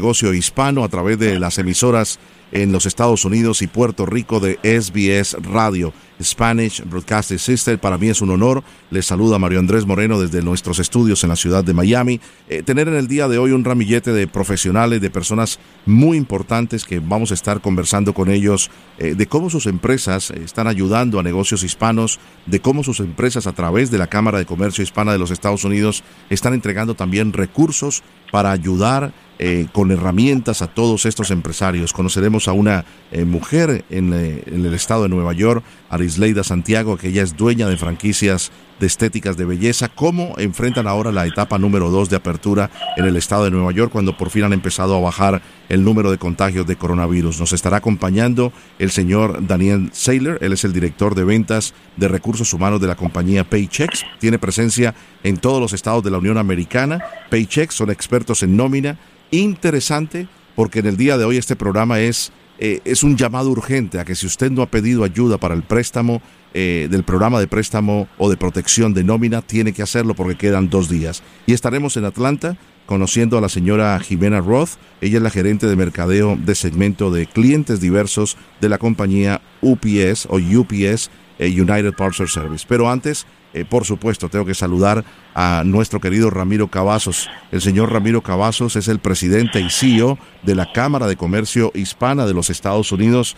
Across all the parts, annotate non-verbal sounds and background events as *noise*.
negocio hispano a través de las emisoras en los Estados Unidos y Puerto Rico de SBS Radio. Spanish Broadcasting System. Para mí es un honor. Les saluda Mario Andrés Moreno desde nuestros estudios en la ciudad de Miami. Eh, tener en el día de hoy un ramillete de profesionales, de personas muy importantes que vamos a estar conversando con ellos eh, de cómo sus empresas están ayudando a negocios hispanos, de cómo sus empresas a través de la Cámara de Comercio Hispana de los Estados Unidos están entregando también recursos para ayudar eh, con herramientas a todos estos empresarios. Conoceremos a una mujer en, en, el estado de Nueva York, Arisleida Santiago, que ella es dueña de franquicias de estéticas de belleza, cómo enfrentan ahora la etapa número dos de apertura en el estado de Nueva York cuando por fin han empezado a bajar el número de contagios de coronavirus. Nos estará acompañando el señor Daniel Saylor, él es el director de ventas de recursos humanos de la compañía Paychecks, tiene presencia en todos los estados de la Unión Americana. Paychecks son expertos en nómina, interesante porque en el día de hoy este programa es eh, es un llamado urgente a que si usted no ha pedido ayuda para el préstamo eh, del programa de préstamo o de protección de nómina, tiene que hacerlo porque quedan dos días. Y estaremos en Atlanta conociendo a la señora Jimena Roth. Ella es la gerente de mercadeo de segmento de clientes diversos de la compañía UPS o UPS eh, United Parcel Service. Pero antes eh, por supuesto, tengo que saludar a nuestro querido Ramiro Cavazos. El señor Ramiro Cavazos es el presidente y CEO de la Cámara de Comercio Hispana de los Estados Unidos.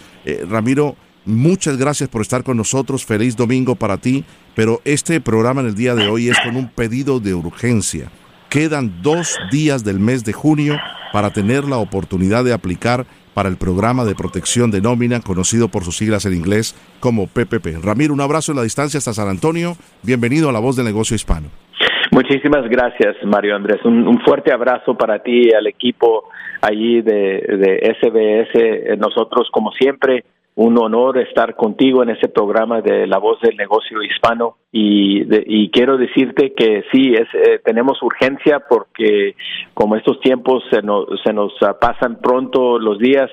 Ramiro, muchas gracias por estar con nosotros. Feliz domingo para ti. Pero este programa en el día de hoy es con un pedido de urgencia. Quedan dos días del mes de junio para tener la oportunidad de aplicar para el programa de protección de nómina, conocido por sus siglas en inglés como PPP. Ramiro, un abrazo en la distancia hasta San Antonio. Bienvenido a La Voz del Negocio Hispano. Muchísimas gracias, Mario Andrés. Un, fuerte abrazo para ti y al equipo allí de, de SBS. Nosotros, como siempre, un honor estar contigo en ese programa de La Voz del Negocio Hispano. Y, y quiero decirte que sí, es, eh, tenemos urgencia porque como estos tiempos se nos, se nos ah, pasan pronto los días,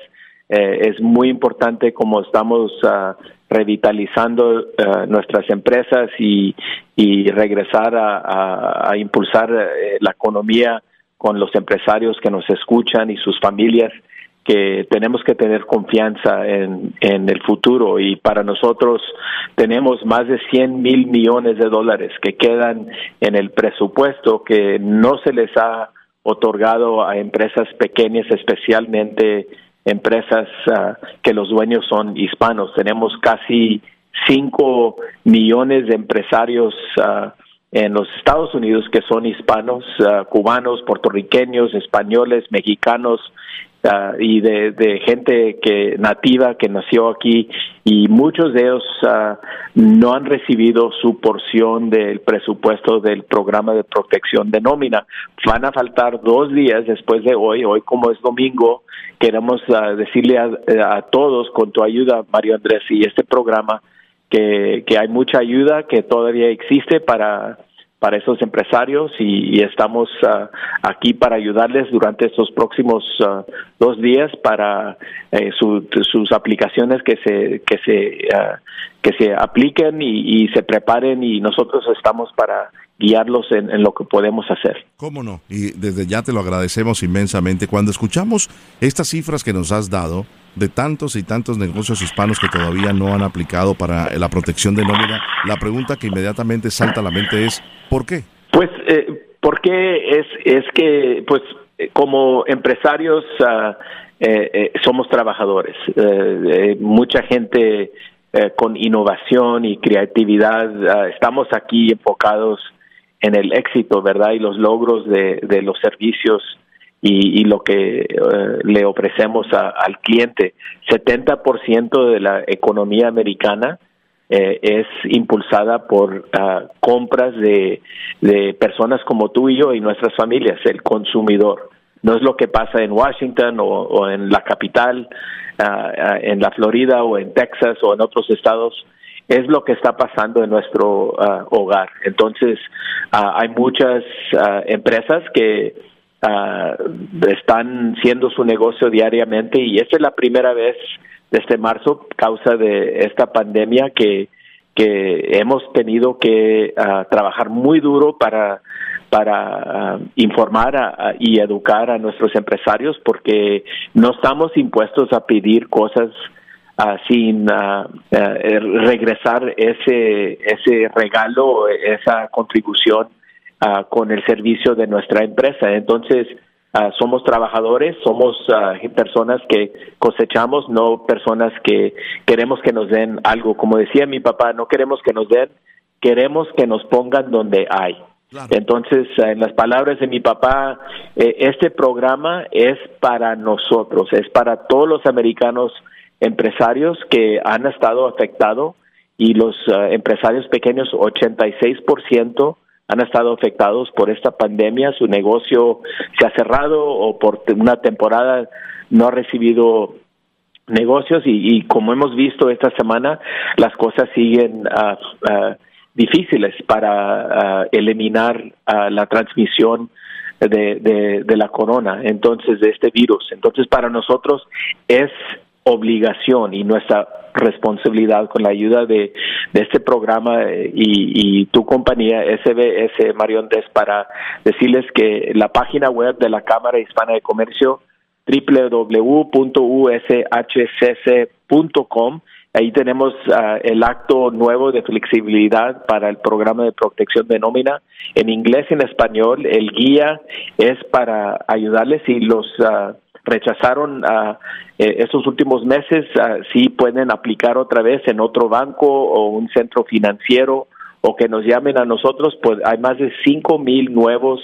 eh, es muy importante como estamos uh, revitalizando ah, nuestras empresas y, y regresar a, a impulsar eh, la economía con los empresarios que nos escuchan y sus familias que tenemos que tener confianza en, en el futuro y para nosotros tenemos más de 100 mil millones de dólares que quedan en el presupuesto que no se les ha otorgado a empresas pequeñas, especialmente empresas ah, que los dueños son hispanos. Tenemos casi 5 millones de empresarios uh, en los Estados Unidos que son hispanos, uh, cubanos, puertorriqueños, españoles, mexicanos uh, y de, gente que nativa que nació aquí y muchos de ellos uh, no han recibido su porción del presupuesto del programa de protección de nómina. Van a faltar dos días después de hoy, hoy como es domingo, queremos decirle a, a todos con tu ayuda, Mario Andrés, y este programa que, que hay mucha ayuda que todavía existe para para esos empresarios y, estamos uh, aquí para ayudarles durante estos próximos uh, dos días para eh, su, sus aplicaciones que se que se uh, que se apliquen y, y, se preparen y nosotros estamos para guiarlos en, en, lo que podemos hacer. ¿Cómo no? Y desde ya te lo agradecemos inmensamente. Cuando escuchamos estas cifras que nos has dado, de tantos y tantos negocios hispanos que todavía no han aplicado para la protección de nómina, la pregunta que inmediatamente salta a la mente es ¿por qué? Pues eh, porque es es que pues eh, como empresarios uh, eh, eh, somos trabajadores, eh, mucha gente con innovación y creatividad uh, estamos aquí enfocados en el éxito, ¿verdad? Y los logros de los servicios y, y lo que uh, le ofrecemos a, al cliente. 70% de la economía americana eh, es impulsada por ah, compras de, de personas como tú y yo y nuestras familias, el consumidor. No es lo que pasa en Washington o, en la capital, ah, en la Florida o en Texas o en otros estados es lo que está pasando en nuestro hogar. Entonces, hay muchas empresas que están haciendo su negocio diariamente y esta es la primera vez desde marzo, causa de esta pandemia que, que hemos tenido que ah, trabajar muy duro para para ah, informar y educar a nuestros empresarios porque no estamos impuestos a pedir cosas uh, sin eh, regresar ese ese regalo esa contribución con el servicio de nuestra empresa entonces Ah, somos trabajadores, somos ah, personas que cosechamos, no personas que queremos que nos den algo. Como decía mi papá, no queremos que nos den, queremos que nos pongan donde hay. Entonces, ah, en las palabras de mi papá, eh, este programa es para nosotros, es para todos los americanos empresarios que han estado afectados y los empresarios pequeños, 86% han estado afectados por esta pandemia, su negocio se ha cerrado o por una temporada no ha recibido negocios y, como hemos visto esta semana, las cosas siguen uh, uh, difíciles para uh, eliminar la transmisión de, de, la corona, entonces de este virus. Entonces para nosotros es obligación y nuestra responsabilidad con la ayuda de, de este programa eh, y, y, tu compañía SBS Mario Andrés para decirles que la página web de la Cámara Hispana de Comercio www.ushcc.com Ahí tenemos ah, el acto nuevo de flexibilidad para el programa de protección de nómina en inglés y en español. El guía es para ayudarles y los uh, rechazaron uh, estos últimos meses, uh, sí pueden aplicar otra vez en otro banco o un centro financiero o que nos llamen a nosotros, pues hay más de cinco mil nuevos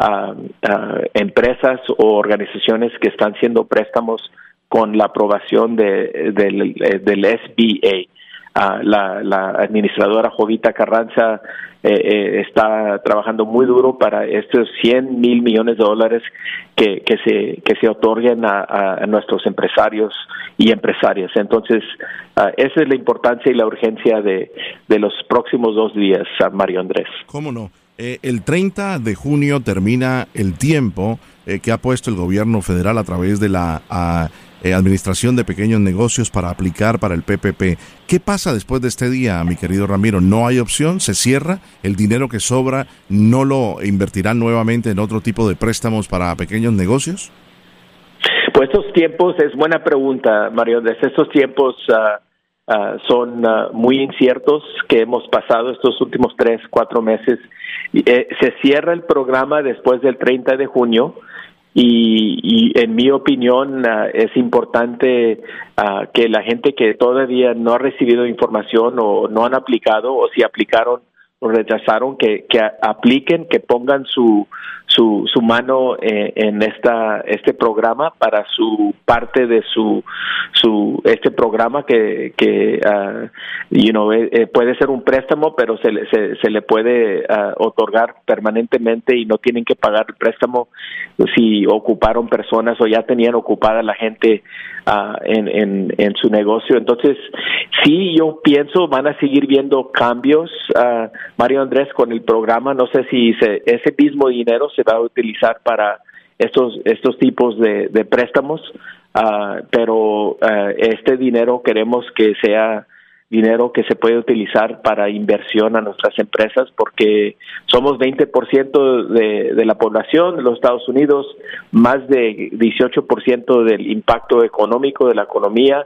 uh, empresas o organizaciones que están haciendo préstamos con la aprobación de, del, del SBA. La, la administradora Jovita Carranza eh, eh, está trabajando muy duro para estos 100 mil millones de dólares que, que, se, que se otorguen a, nuestros empresarios y empresarias. Entonces, ah, esa es la importancia y la urgencia de, de los próximos dos días, Mario Andrés. ¿Cómo no? Eh, el 30 de junio termina el tiempo que ha puesto el gobierno federal a través de la eh, Administración de Pequeños Negocios para aplicar para el PPP. ¿Qué pasa después de este día, mi querido Ramiro? ¿No hay opción? ¿Se cierra? ¿El dinero que sobra no lo invertirán nuevamente en otro tipo de préstamos para pequeños negocios? Pues estos tiempos, es buena pregunta, Mario. Desde estos tiempos ah, son ah, muy inciertos que hemos pasado estos últimos tres, cuatro meses. Eh, se cierra el programa después del 30 de junio y, en mi opinión ah, es importante ah, que la gente que todavía no ha recibido información o no han aplicado o si aplicaron o rechazaron que, que apliquen, que pongan su su, su mano eh, en esta este programa para su parte de su su este programa que que uh, you know, eh, eh, puede ser un préstamo pero se, se, se le puede uh, otorgar permanentemente y no tienen que pagar el préstamo si ocuparon personas o ya tenían ocupada la gente uh, en, en, en su negocio. Entonces sí yo pienso van a seguir viendo cambios Mario Andrés con el programa. No sé si se, ese mismo dinero se va a utilizar para estos estos tipos de, préstamos, ah, pero ah, este dinero queremos que sea dinero que se puede utilizar para inversión a nuestras empresas porque somos 20% de, de la población de los Estados Unidos, más de 18% del impacto económico de la economía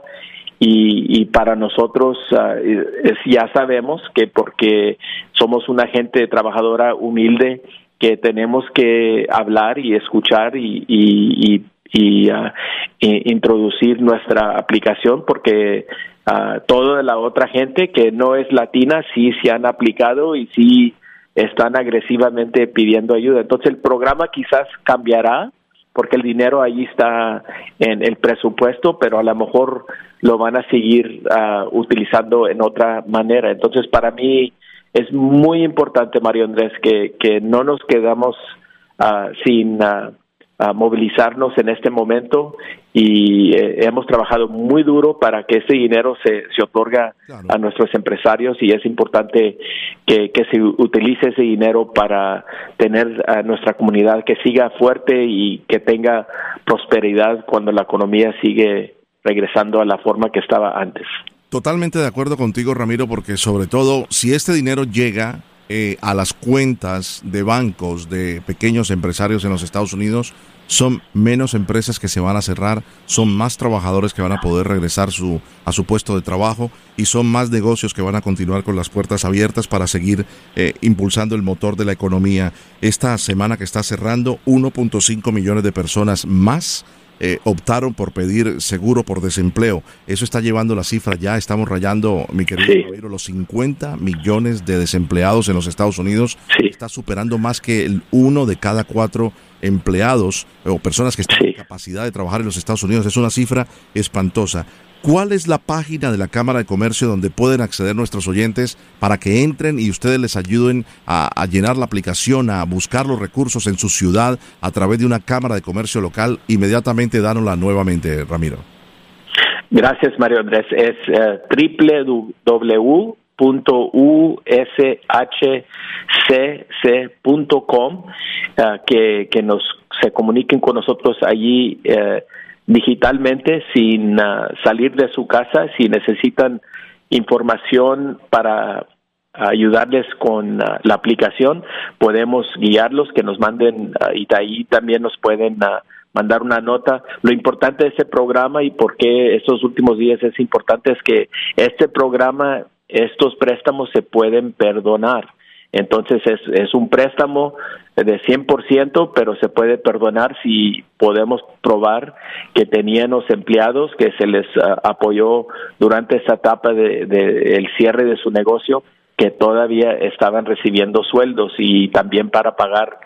y, y para nosotros uh, ya sabemos que porque somos una gente trabajadora humilde que tenemos que hablar y escuchar y, y, y, uh, introducir nuestra aplicación porque uh, toda la otra gente que no es latina sí se han aplicado y sí están agresivamente pidiendo ayuda. Entonces el programa quizás cambiará porque el dinero ahí está en el presupuesto, pero a lo mejor lo van a seguir utilizando en otra manera. Entonces, para mí es muy importante, Mario Andrés, que, que no nos quedamos sin a movilizarnos en este momento y eh, hemos trabajado muy duro para que ese dinero se, se otorga a nuestros empresarios y es importante que, que, se utilice ese dinero para tener a nuestra comunidad que siga fuerte y que tenga prosperidad cuando la economía sigue regresando a la forma que estaba antes. Totalmente de acuerdo contigo, Ramiro, porque sobre todo si este dinero llega eh, a las cuentas de bancos de pequeños empresarios en los Estados Unidos, son menos empresas que se van a cerrar, son más trabajadores que van a poder regresar su, a su puesto de trabajo y son más negocios que van a continuar con las puertas abiertas para seguir eh, impulsando el motor de la economía. Esta semana que está cerrando, 1.5 millones de personas más eh, optaron por pedir seguro por desempleo. Eso está llevando la cifra ya, estamos rayando, mi querido los 50 millones de desempleados en los Estados Unidos. Está superando más que el uno de cada cuatro empleados o personas que están en capacidad de trabajar en los Estados Unidos. Es una cifra espantosa. ¿Cuál es la página de la Cámara de Comercio donde pueden acceder nuestros oyentes para que entren y ustedes les ayuden a, llenar la aplicación, a buscar los recursos en su ciudad a través de una Cámara de Comercio local? Inmediatamente dánosla nuevamente, Ramiro. Gracias, Mario Andrés. Es uh, www.ushcc.com eh, que, que nos se comuniquen con nosotros allí. Uh, digitalmente sin ah, salir de su casa, si necesitan información para ayudarles con ah, la aplicación, podemos guiarlos, que nos manden uh, y ahí también nos pueden mandar una nota. Lo importante de ese programa y por qué estos últimos días es importante es que este programa, estos préstamos se pueden perdonar. Entonces es, es un préstamo de 100%, pero se puede perdonar si podemos probar que tenían los empleados que se les ah, apoyó durante esa etapa de, el cierre de su negocio, que todavía estaban recibiendo sueldos y también para pagar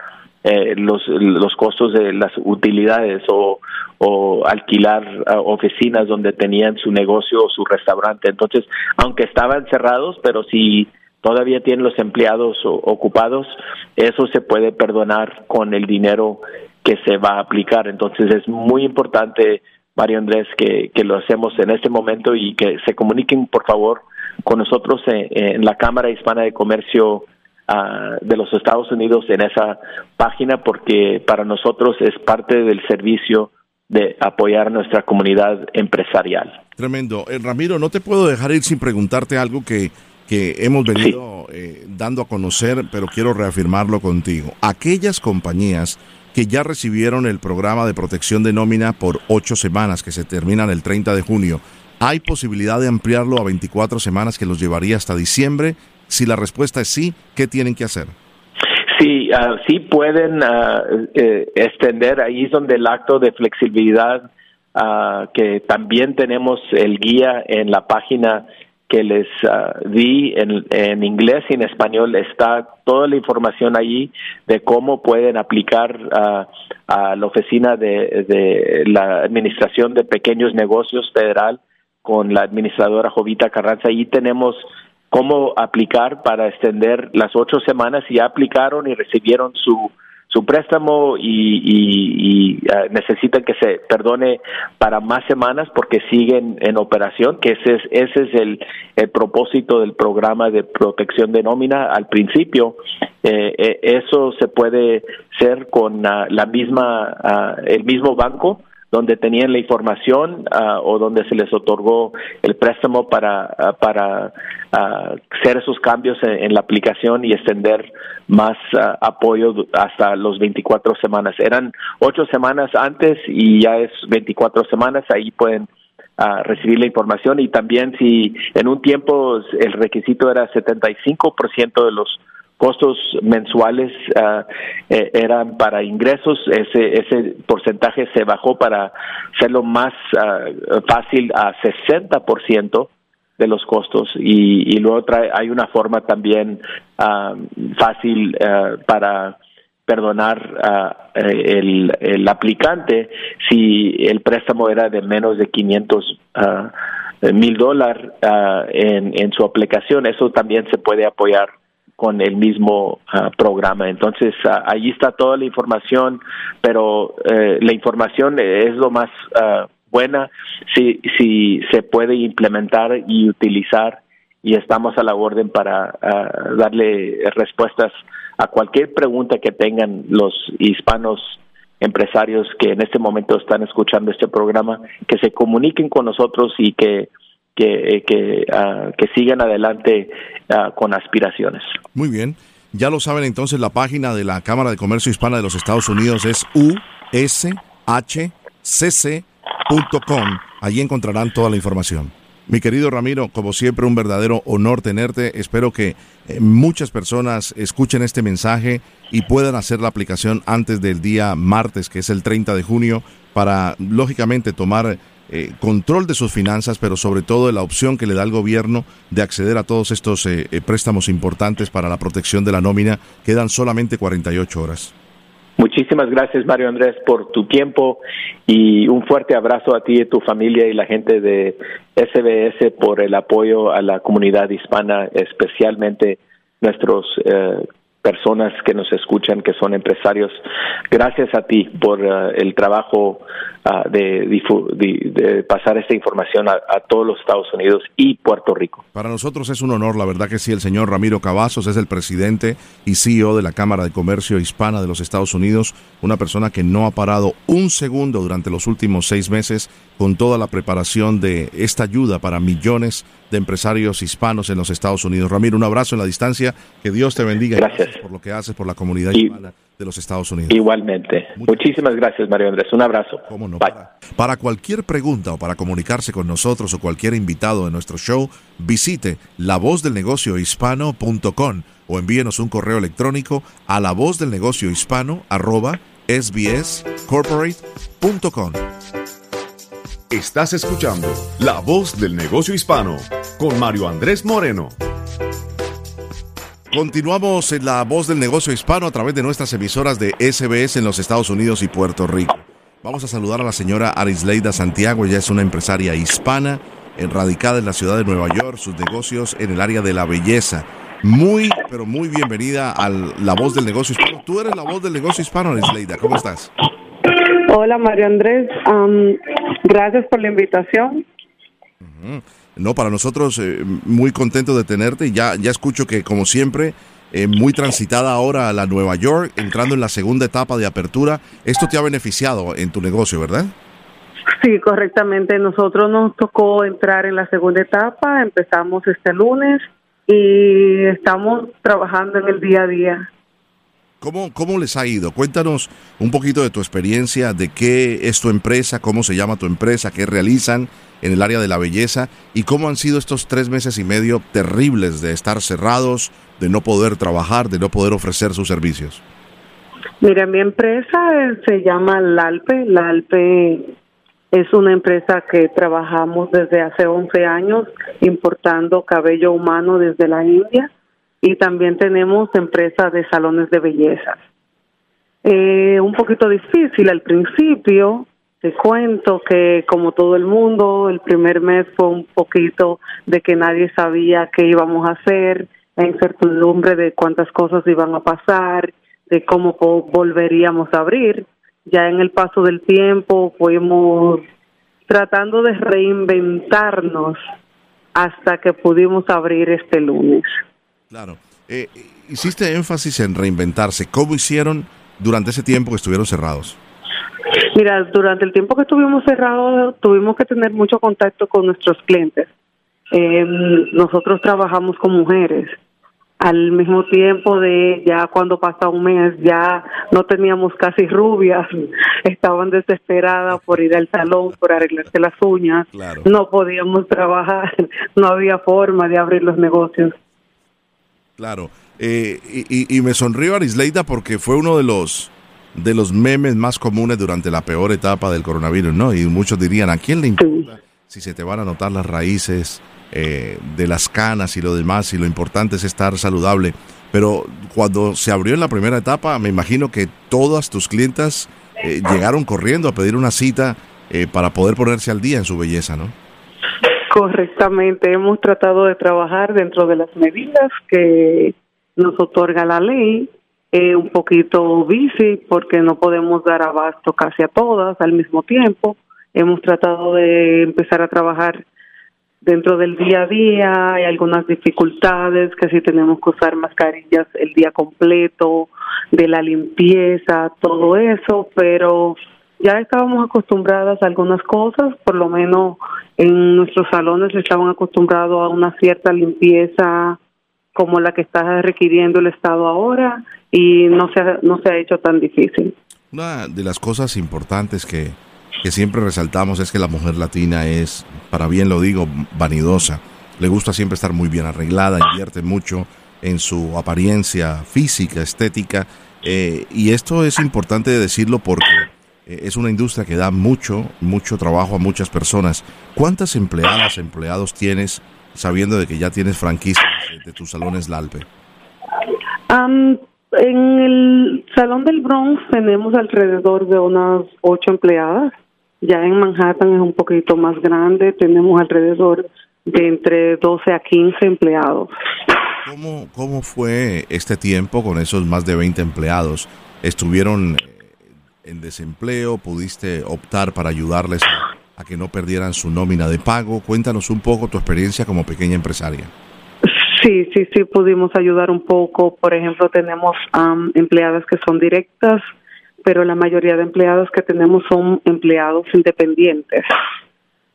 eh, los, los costos de las utilidades o, o alquilar ah, oficinas donde tenían su negocio o su restaurante. Entonces, aunque estaban cerrados, pero si todavía tienen los empleados ocupados, eso se puede perdonar con el dinero que se va a aplicar. Entonces es muy importante, Mario Andrés, que, lo hacemos en este momento y que se comuniquen, por favor, con nosotros en, la Cámara Hispana de Comercio ah, de los Estados Unidos en esa página, porque para nosotros es parte del servicio de apoyar nuestra comunidad empresarial. Tremendo. Eh, Ramiro, no te puedo dejar ir sin preguntarte algo que que hemos venido eh, dando a conocer, pero quiero reafirmarlo contigo. Aquellas compañías que ya recibieron el programa de protección de nómina por ocho semanas, que se terminan el 30 de junio, ¿hay posibilidad de ampliarlo a 24 semanas que los llevaría hasta diciembre? Si la respuesta es sí, ¿qué tienen que hacer? Sí, uh, sí pueden uh, eh, extender, ahí es donde el acto de flexibilidad, uh, que también tenemos el guía en la página que les ah, di en, en, inglés y en español está toda la información allí de cómo pueden aplicar ah, a la oficina de, de, la Administración de Pequeños Negocios Federal con la administradora Jovita Carranza. Allí tenemos cómo aplicar para extender las ocho semanas y ya aplicaron y recibieron su su préstamo y, ah, necesitan que se perdone para más semanas porque siguen en operación, que ese es, ese es el, propósito del programa de protección de nómina. Al principio, eh, eh, eso se puede hacer con la misma, ah, el mismo banco donde tenían la información uh, o donde se les otorgó el préstamo para, uh, para uh, hacer esos cambios en, la aplicación y extender más apoyo hasta los 24 semanas. Eran ocho semanas antes y ya es 24 semanas, ahí pueden recibir la información y también si en un tiempo el requisito era 75% de los costos mensuales uh, eran para ingresos, ese, ese porcentaje se bajó para hacerlo más uh, fácil a 60% de los costos. Y, y luego trae, hay una forma también uh, fácil para perdonar el, el, aplicante si el préstamo era de menos de 500 mil dólares ah, en, en su aplicación, eso también se puede apoyar con el mismo ah, programa. Entonces, uh, allí está toda la información, pero eh, la información es lo más buena si, si se puede implementar y utilizar y estamos a la orden para darle respuestas a cualquier pregunta que tengan los hispanos empresarios que en este momento están escuchando este programa, que se comuniquen con nosotros y que que, eh, ah, que sigan adelante ah, con aspiraciones. Muy bien. Ya lo saben entonces, la página de la Cámara de Comercio Hispana de los Estados Unidos es ushcc.com. Allí encontrarán toda la información. Mi querido Ramiro, como siempre, un verdadero honor tenerte. Espero que eh, muchas personas escuchen este mensaje y puedan hacer la aplicación antes del día martes, que es el 30 de junio, para, lógicamente, tomar eh, control de sus finanzas, pero sobre todo de la opción que le da el gobierno de acceder a todos estos eh, préstamos importantes para la protección de la nómina. Quedan solamente 48 horas. Muchísimas gracias, Mario Andrés, por tu tiempo y un fuerte abrazo a ti y tu familia y la gente de SBS por el apoyo a la comunidad hispana, especialmente nuestros eh, personas que nos escuchan, que son empresarios. Gracias a ti por eh, el trabajo uh, de, de, pasar esta información a, todos los Estados Unidos y Puerto Rico. Para nosotros es un honor, la verdad que sí, el señor Ramiro Cavazos es el presidente y CEO de la Cámara de Comercio Hispana de los Estados Unidos, una persona que no ha parado un segundo durante los últimos seis meses con toda la preparación de esta ayuda para millones de empresarios hispanos en los Estados Unidos. Ramiro, un abrazo en la distancia, que Dios te bendiga. Gracias, por lo que haces por la comunidad hispana de los Estados Unidos. Igualmente. Muchísimas gracias, Mario Andrés. Un abrazo. ¿Cómo no? Para, cualquier pregunta o para comunicarse con nosotros o cualquier invitado de nuestro show, visite lavozdelnegociohispano.com o envíenos un correo electrónico a lavozdelnegociohispano arroba sbscorporate.com. Estás escuchando La Voz del Negocio Hispano con Mario Andrés Moreno. Continuamos en La Voz del Negocio Hispano a través de nuestras emisoras de SBS en los Estados Unidos y Puerto Rico. Vamos a saludar a la señora Arisleida Santiago, ella es una empresaria hispana, radicada en la ciudad de Nueva York, sus negocios en el área de la belleza. Muy, pero muy bienvenida a La Voz del Negocio Hispano. Tú eres la voz del negocio hispano, Arisleida, ¿cómo estás? Hola, Mario Andrés. gracias por la invitación. No, para nosotros eh, muy contento de tenerte. Ya, ya escucho que, como siempre, eh, muy transitada ahora a la Nueva York, entrando en la segunda etapa de apertura. Esto te ha beneficiado en tu negocio, ¿verdad? Sí, correctamente. Nosotros nos tocó entrar en la segunda etapa. Empezamos este lunes y estamos trabajando en el día a día. ¿Cómo, ¿Cómo les ha ido? Cuéntanos un poquito de tu experiencia, de qué es tu empresa, cómo se llama tu empresa, qué realizan en el área de la belleza y cómo han sido estos tres meses y medio terribles de estar cerrados, de no poder trabajar, de no poder ofrecer sus servicios. Mira, mi empresa se llama Lalpe. Lalpe es una empresa que trabajamos desde hace 11 años importando cabello humano desde la India y también tenemos empresas de salones de belleza. Eh, un poquito difícil al principio, te cuento que como todo el mundo, el primer mes fue un poquito de que nadie sabía qué íbamos a hacer, la incertidumbre de cuántas cosas iban a pasar, de cómo volveríamos a abrir. Ya en el paso del tiempo fuimos tratando de reinventarnos hasta que pudimos abrir este lunes. Claro. Eh, hiciste énfasis en reinventarse. ¿Cómo hicieron durante ese tiempo que estuvieron cerrados? Mira, durante el tiempo que estuvimos cerrados tuvimos que tener mucho contacto con nuestros clientes. Eh, nosotros trabajamos con mujeres. Al mismo tiempo de ya cuando pasa un mes ya no teníamos casi rubias, *laughs* estaban desesperadas por ir al salón, por arreglarse las uñas, no podíamos trabajar, *laughs* no había forma de abrir los negocios. Claro. Eh, y, me sonrió Arisleida porque fue uno de los de los memes más comunes durante la peor etapa del coronavirus, ¿no? Y muchos dirían, ¿a quién le importa si se te van a notar las raíces eh, de las canas y lo demás? Y lo importante es estar saludable. Pero cuando se abrió en la primera etapa, me imagino que todas tus clientas eh, llegaron corriendo a pedir una cita para poder ponerse al día en su belleza, ¿no? Correctamente, hemos tratado de trabajar dentro de las medidas que nos otorga la ley, eh, un poquito bici porque no podemos dar abasto casi a todas al mismo tiempo. Hemos tratado de empezar a trabajar dentro del día a día, hay algunas dificultades, que si tenemos que usar mascarillas el día completo, de la limpieza, todo eso, pero ya estábamos acostumbradas a algunas cosas, por lo menos en nuestros salones estaban acostumbrados a una cierta limpieza como la que está requiriendo el Estado ahora y no se ha, no se ha hecho tan difícil. Una de las cosas importantes que, que siempre resaltamos es que la mujer latina es, para bien lo digo, vanidosa. Le gusta siempre estar muy bien arreglada, invierte mucho en su apariencia física, estética, eh, y esto es importante decirlo porque es una industria que da mucho, mucho trabajo a muchas personas. ¿Cuántas empleadas, empleados tienes sabiendo de que ya tienes franquicia de, tus salones Lalpe? en el Salón del Bronx tenemos alrededor de unas ocho empleadas. Ya en Manhattan es un poquito más grande, tenemos alrededor de entre 12 a 15 empleados. ¿Cómo, ¿Cómo fue este tiempo con esos más de 20 empleados? ¿Estuvieron en desempleo? ¿Pudiste optar para ayudarles a, que no perdieran su nómina de pago? Cuéntanos un poco tu experiencia como pequeña empresaria. Sí, sí, sí, pudimos ayudar un poco. Por ejemplo, tenemos empleadas que son directas, pero la mayoría de empleados que tenemos son empleados independientes.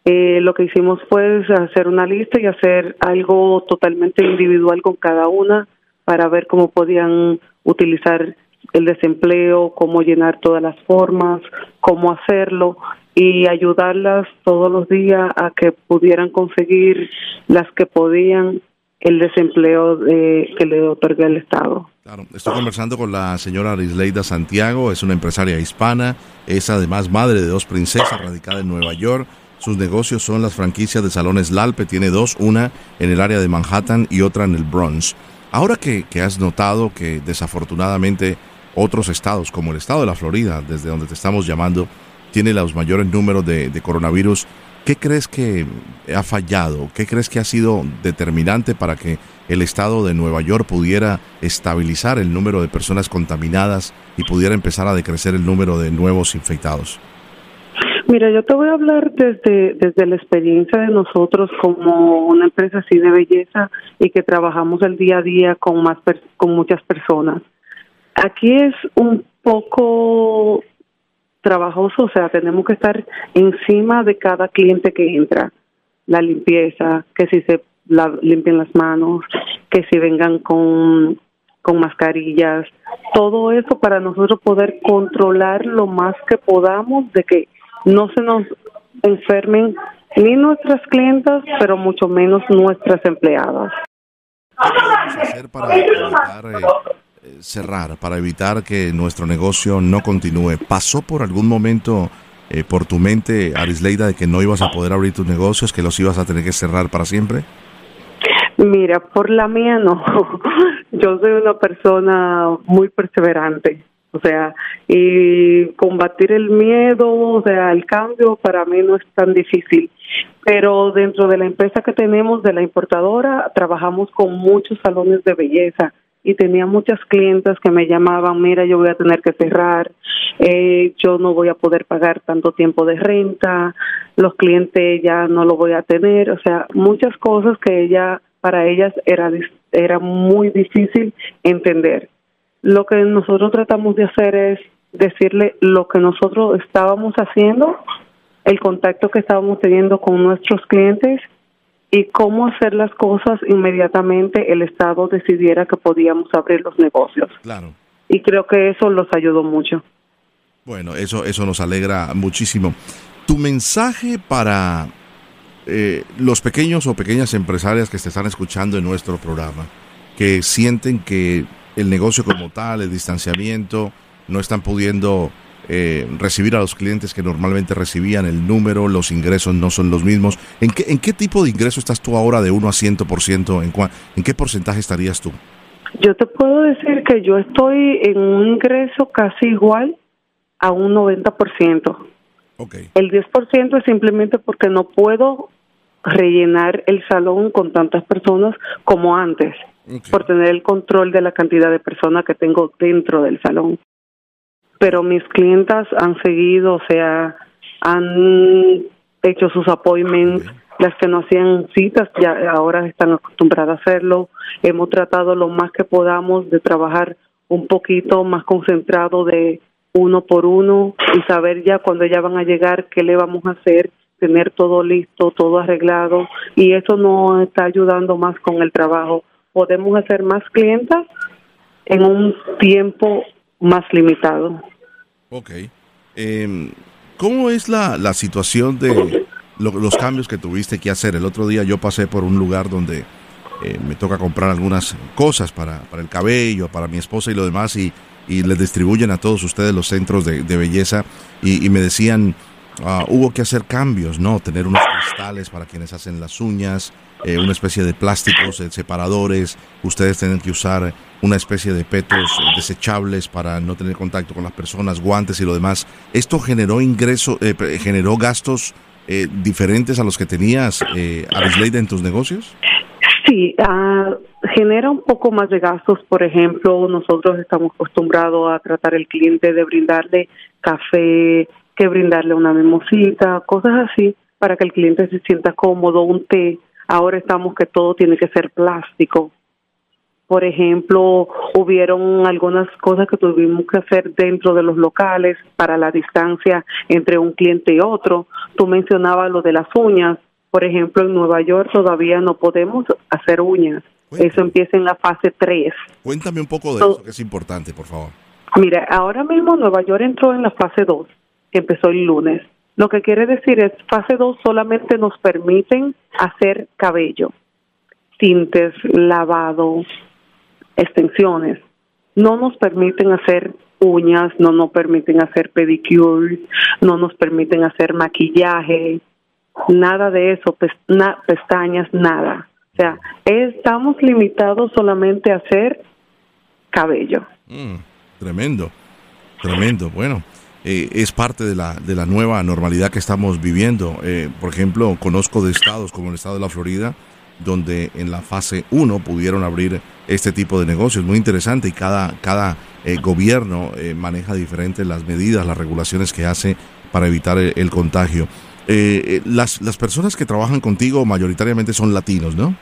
Eh, lo que hicimos fue hacer una lista y hacer algo totalmente individual con cada una para ver cómo podían utilizar el desempleo, cómo llenar todas las formas, cómo hacerlo y ayudarlas todos los días a que pudieran conseguir las que podían el desempleo que le otorga el Estado. Claro, estoy conversando con la señora Arisleida Santiago, es una empresaria hispana, es además madre de dos princesas radicada en Nueva York sus negocios son las franquicias de salones Lalpe, tiene dos, una en el área de Manhattan y otra en el Bronx. Ahora que, has notado que desafortunadamente otros estados, como el estado de la Florida, desde donde te estamos llamando, tiene los mayores números de, coronavirus, ¿qué crees que ha fallado? ¿Qué crees que ha sido determinante para que el estado de Nueva York pudiera estabilizar el número de personas contaminadas y pudiera empezar a decrecer el número de nuevos infectados? Mira, yo te voy a hablar desde, desde la experiencia de nosotros como una empresa así de belleza y que trabajamos el día a día con, más con muchas personas. Aquí es un poco trabajoso, o sea, tenemos que estar encima de cada cliente que entra. La limpieza, que si se la, limpien las manos, que si vengan con, con mascarillas, todo eso para nosotros poder controlar lo más que podamos de que no se nos enfermen ni nuestras clientas, pero mucho menos nuestras empleadas. ¿Qué hacer para evitar eh, cerrar, para evitar que nuestro negocio no continúe? ¿Pasó por algún momento eh, por tu mente, Arisleida, de que no ibas a poder abrir tus negocios, que los ibas a tener que cerrar para siempre? Mira, por la mía no. *laughs* Yo soy una persona muy perseverante. O sea, y combatir el miedo, o sea, el cambio para mí no es tan difícil. Pero dentro de la empresa que tenemos, de la importadora, trabajamos con muchos salones de belleza y tenía muchas clientas que me llamaban, mira, yo voy a tener que cerrar, eh, yo no voy a poder pagar tanto tiempo de renta, los clientes ya no lo voy a tener, o sea, muchas cosas que ella, para ellas era, era muy difícil entender. Lo que nosotros tratamos de hacer es decirle lo que nosotros estábamos haciendo, el contacto que estábamos teniendo con nuestros clientes y cómo hacer las cosas inmediatamente el Estado decidiera que podíamos abrir los negocios. Claro. Y creo que eso los ayudó mucho. Bueno, eso, eso nos alegra muchísimo. Tu mensaje para eh, los pequeños o pequeñas empresarias que te están escuchando en nuestro programa, que sienten que el negocio como tal, el distanciamiento, no están pudiendo eh, recibir a los clientes que normalmente recibían, el número, los ingresos no son los mismos. ¿En qué, en qué tipo de ingreso estás tú ahora de 1 a 100%? ¿En, ¿En qué porcentaje estarías tú? Yo te puedo decir que yo estoy en un ingreso casi igual a un 90%. Okay. El 10% es simplemente porque no puedo rellenar el salón con tantas personas como antes, por tener el control de la cantidad de personas que tengo dentro del salón. Pero mis clientas han seguido, o sea, han hecho sus appointments, las que no hacían citas ya ahora están acostumbradas a hacerlo. Hemos tratado lo más que podamos de trabajar un poquito más concentrado de uno por uno y saber ya cuando ya van a llegar qué le vamos a hacer, tener todo listo, todo arreglado y eso nos está ayudando más con el trabajo. Podemos hacer más clientas en un tiempo más limitado. Ok. Eh, ¿Cómo es la, la situación de los cambios que tuviste que hacer? El otro día yo pasé por un lugar donde eh, me toca comprar algunas cosas para, para, el cabello, para mi esposa y lo demás y, y les distribuyen a todos ustedes los centros de, de belleza y, me decían, uh, hubo que hacer cambios, ¿no? Tener unos cristales para quienes hacen las uñas, eh, una especie de plásticos, eh, separadores, ustedes tienen que usar una especie de petos desechables para no tener contacto con las personas, guantes y lo demás. ¿Esto generó ingreso, eh, generó gastos eh, diferentes a los que tenías, eh, Arisleida, en tus negocios? Sí, uh, genera un poco más de gastos. Por ejemplo, nosotros estamos acostumbrados a tratar al cliente de brindarle café, que brindarle una mimosita, cosas así, para que el cliente se sienta cómodo, un té. Ahora estamos que todo tiene que ser plástico. Por ejemplo, hubieron algunas cosas que tuvimos que hacer dentro de los locales para la distancia entre un cliente y otro. Tú mencionabas lo de las uñas. Por ejemplo, en Nueva York todavía no podemos hacer uñas. Cuéntame. Eso empieza en la fase 3. Cuéntame un poco de so, eso, que es importante, por favor. Mira, ahora mismo Nueva York entró en la fase 2, empezó el lunes. Lo que quiere decir es, fase 2 solamente nos permiten hacer cabello, tintes, lavado, extensiones. No nos permiten hacer uñas, no nos permiten hacer pedicures, no nos permiten hacer maquillaje, nada de eso, pestañas, nada. O sea, estamos limitados solamente a hacer cabello. Mm, tremendo, tremendo. Bueno, eh, es parte de la, de la nueva normalidad que estamos viviendo. Eh, por ejemplo, conozco de estados como el estado de la Florida, donde en la fase 1 pudieron abrir este tipo de negocios. Muy interesante y cada, cada eh, gobierno maneja diferentes las medidas, las regulaciones que hace para evitar el, el contagio. Las, las personas que trabajan contigo mayoritariamente son latinos, ¿no?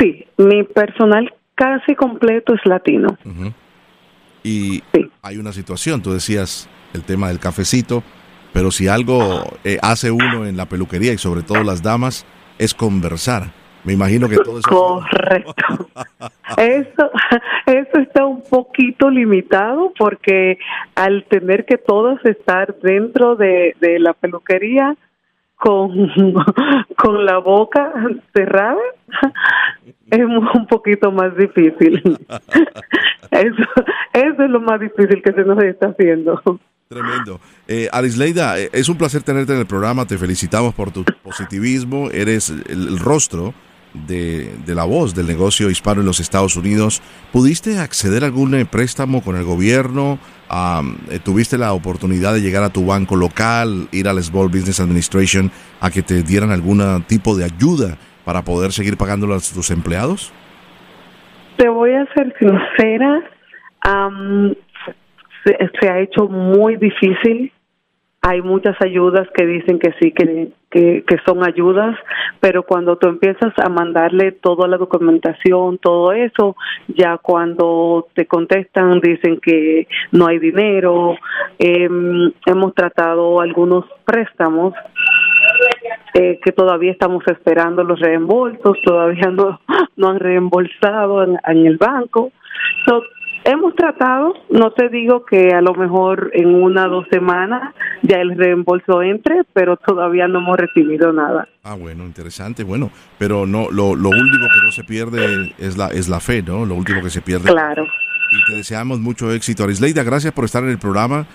Sí, mi personal casi completo es latino. Uh -huh. Y sí. Hay una situación, tú decías el tema del cafecito, pero si algo hace uno en la peluquería y sobre todo las damas, es conversar. Me imagino que todo eso. Correcto. *laughs* eso, eso está un poquito limitado porque al tener que todos estar dentro de, de la peluquería con, *laughs* con la boca cerrada, es *laughs* un poquito más difícil. *laughs* Eso, eso es lo más difícil que se nos está haciendo. Tremendo. Eh, Arisleida, es un placer tenerte en el programa. Te felicitamos por tu positivismo. Eres el, el rostro de, de, la voz del negocio hispano en los Estados Unidos. ¿Pudiste acceder a algún préstamo con el gobierno? Um, ¿Tuviste la oportunidad de llegar a tu banco local, ir al Small Business Administration a que te dieran algún tipo de ayuda para poder seguir pagando a tus empleados? Te voy a ser sincera. Um, se, se, ha hecho muy difícil. Hay muchas ayudas que dicen que sí, que, que, que, son ayudas, pero cuando tú empiezas a mandarle toda la documentación, todo eso, ya cuando te contestan dicen que no hay dinero. Eh, hemos tratado algunos préstamos eh, que todavía estamos esperando los reembolsos, todavía no, *laughs* no han reembolsado en, en el banco. So, Hemos tratado, no te digo que a lo mejor en una o dos semanas ya el reembolso entre, pero todavía no hemos recibido nada. Ah, bueno, interesante, bueno, pero no, lo, lo último que no se pierde es la, es la fe, ¿no? Lo último que se pierde. Claro. Y te deseamos mucho éxito. Arisleida, gracias por estar en el programa.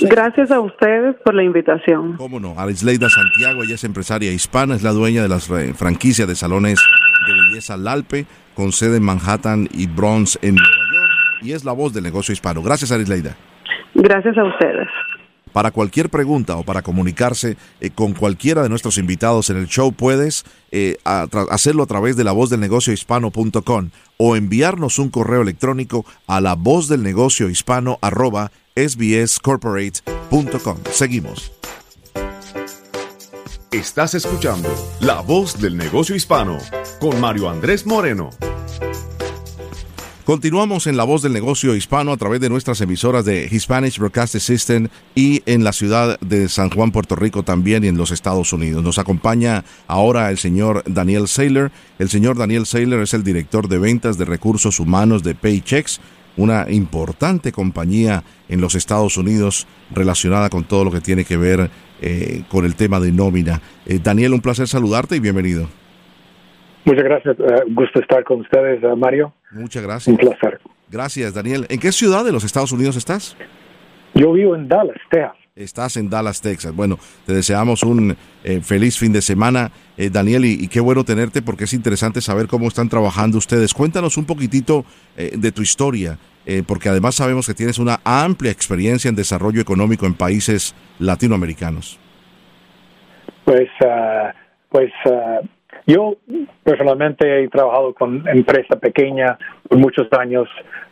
Eh, gracias a ustedes por la invitación. Cómo no, Arisleida Santiago, ella es empresaria hispana, es la dueña de las franquicias de salones de belleza Lalpe, con sede en Manhattan y Bronx en Nueva York y es la voz del negocio hispano. Gracias, Arisleida. Gracias a ustedes. Para cualquier pregunta o para comunicarse eh, con cualquiera de nuestros invitados en el show, puedes eh, hacerlo a través de la voz del negocio hispano.com o enviarnos un correo electrónico a la voz del negocio hispano arroba sbscorporate.com. Seguimos. Estás escuchando La Voz del Negocio Hispano con Mario Andrés Moreno. Continuamos en La Voz del Negocio Hispano a través de nuestras emisoras de Hispanic Broadcast System y en la ciudad de San Juan, Puerto Rico también y en los Estados Unidos. Nos acompaña ahora el señor Daniel Saylor. El señor Daniel Saylor es el director de ventas de recursos humanos de Paychecks, una importante compañía en los Estados Unidos relacionada con todo lo que tiene que ver eh, con el tema de nómina. Eh, Daniel, un placer saludarte y bienvenido. Muchas gracias. Eh, gusto estar con ustedes, eh, Mario. Muchas gracias. Un placer. Gracias, Daniel. ¿En qué ciudad de los Estados Unidos estás? Yo vivo en Dallas, Texas. Estás en Dallas, Texas. Bueno, te deseamos un eh, feliz fin de semana, Daniel, y, qué bueno tenerte porque es interesante saber cómo están trabajando ustedes. Cuéntanos un poquitito de tu historia, porque además sabemos que tienes una amplia experiencia en desarrollo económico en países latinoamericanos. Pues, ah, pues ah, yo personalmente he trabajado con empresa pequeña por muchos años,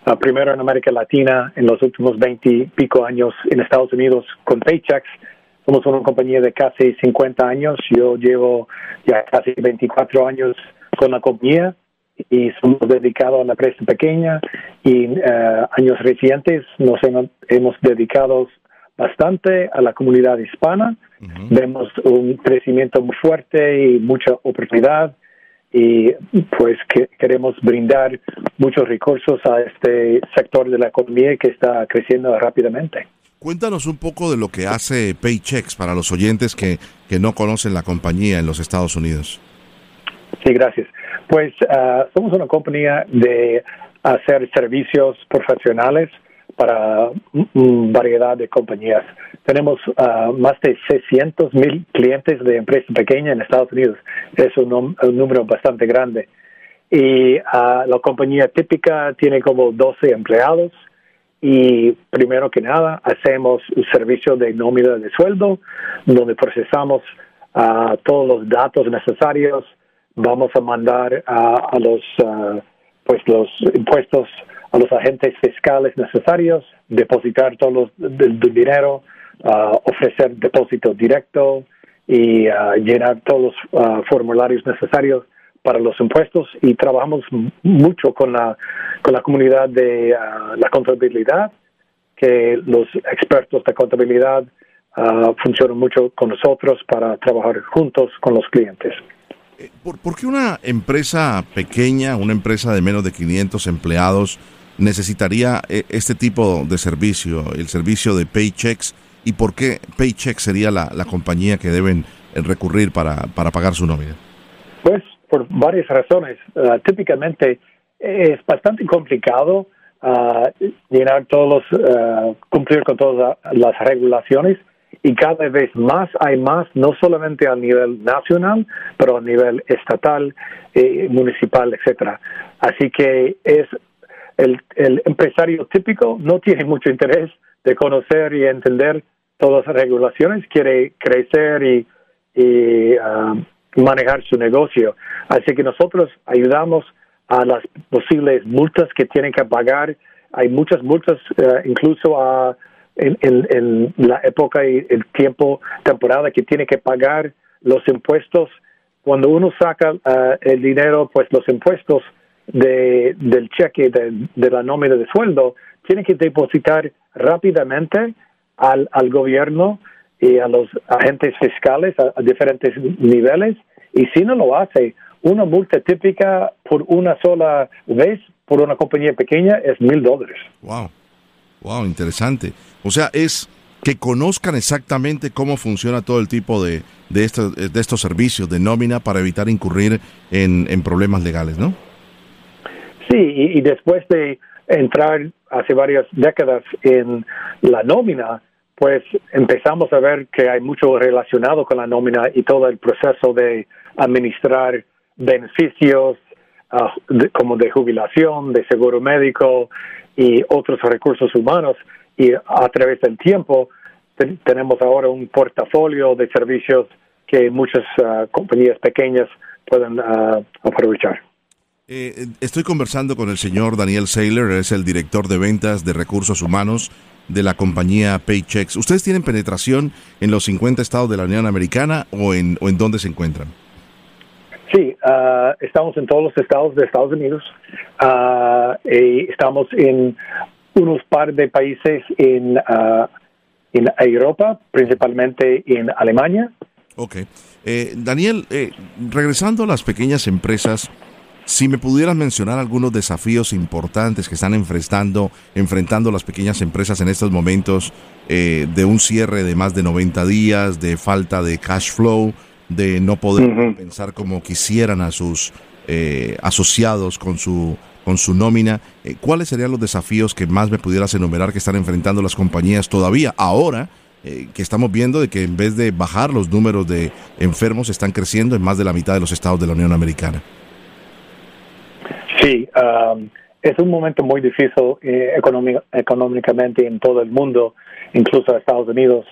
ah, primero en América Latina, en los últimos 20 y pico años en Estados Unidos con Paychecks. Somos una compañía de casi 50 años. Yo llevo ya casi 24 años con la compañía y somos dedicados a la empresa pequeña y eh, años recientes nos hemos, hemos dedicado bastante a la comunidad hispana. Vemos un crecimiento muy fuerte y mucha oportunidad y pues que queremos brindar muchos recursos a este sector de la economía que está creciendo rápidamente. Cuéntanos un poco de lo que hace Paychecks para los oyentes que, que no conocen la compañía en los Estados Unidos. Sí, gracias. Pues ah, somos una compañía de hacer servicios profesionales para variedad de compañías. Tenemos uh, más de 600 mil clientes de empresas pequeñas en Estados Unidos. Es un, número bastante grande. Y uh, la compañía típica tiene como 12 empleados. Y primero que nada, hacemos un servicio de nómina de sueldo, donde procesamos uh, todos los datos necesarios. Vamos a mandar a los, pues los impuestos a los agentes fiscales necesarios, depositar todo el, dinero, uh, ofrecer depósito directo y uh, llenar todos los uh, formularios necesarios para los impuestos y trabajamos mucho con la, con la comunidad de la contabilidad, que los expertos de contabilidad funcionan mucho con nosotros para trabajar juntos con los clientes. Eh, ¿Por, ¿Por, qué una empresa pequeña, una empresa de menos de 500 empleados, necesitaría eh, este tipo de servicio, el servicio de Paychecks, y por qué Paycheck sería la, compañía que deben eh, recurrir para, para pagar su nómina? Pues por varias razones. Ah, típicamente es bastante complicado ah, llenar todos los, ah, cumplir con todas las regulaciones y cada vez más hay más, no solamente a nivel nacional, pero a nivel estatal, eh, municipal, etcétera. Así que es el, el empresario típico no tiene mucho interés de conocer y entender todas las regulaciones, quiere crecer y, y ah, manejar su negocio. Así que nosotros ayudamos a las posibles multas que tienen que pagar. Hay muchas multas, ah, incluso a, en, en, la época y el tiempo, temporada que tiene que pagar los impuestos. Cuando uno saca ah, el dinero, pues los impuestos de, del cheque de, la nómina de sueldo, tiene que depositar rápidamente al, al gobierno y a los agentes fiscales a, diferentes niveles. Y si no lo hace, una multa típica por una sola vez por una compañía pequeña es mil dólares. Wow, wow, interesante. O sea, es que conozcan exactamente cómo funciona todo el tipo de, de, estos, de estos servicios de nómina para evitar incurrir en, en problemas legales, ¿no? Sí, y, después de entrar hace varias décadas en la nómina, pues empezamos a ver que hay mucho relacionado con la nómina y todo el proceso de administrar beneficios ah, como de jubilación, de seguro médico y otros recursos humanos. Y a través del tiempo tenemos ahora un portafolio de servicios que muchas uh, compañías pequeñas pueden uh, aprovechar. Eh, estoy conversando con el señor Daniel Saylor, es el director de ventas de recursos humanos de la compañía Paychecks. ¿Ustedes tienen penetración en los 50 estados de la Unión Americana o en, o en dónde se encuentran? Sí, uh, estamos en todos los estados de Estados Unidos. y estamos en unos par de países en, en Europa, principalmente en Alemania, Ok. Eh, Daniel, eh, regresando a las pequeñas empresas, si me pudieras mencionar algunos desafíos importantes que están enfrentando, enfrentando las pequeñas empresas en estos momentos eh, de un cierre de más de 90 días, de falta de cash flow, de no poder pensar como quisieran a sus asociados con su con su nómina, ¿cuáles serían los desafíos que más me pudieras enumerar que están enfrentando las compañías todavía ahora? Eh, que estamos viendo de que en vez de bajar los números de enfermos están creciendo en más de la mitad de los estados de la Unión Americana. Sí, um, es un momento muy difícil eh, económicamente en todo el mundo, incluso en Estados Unidos,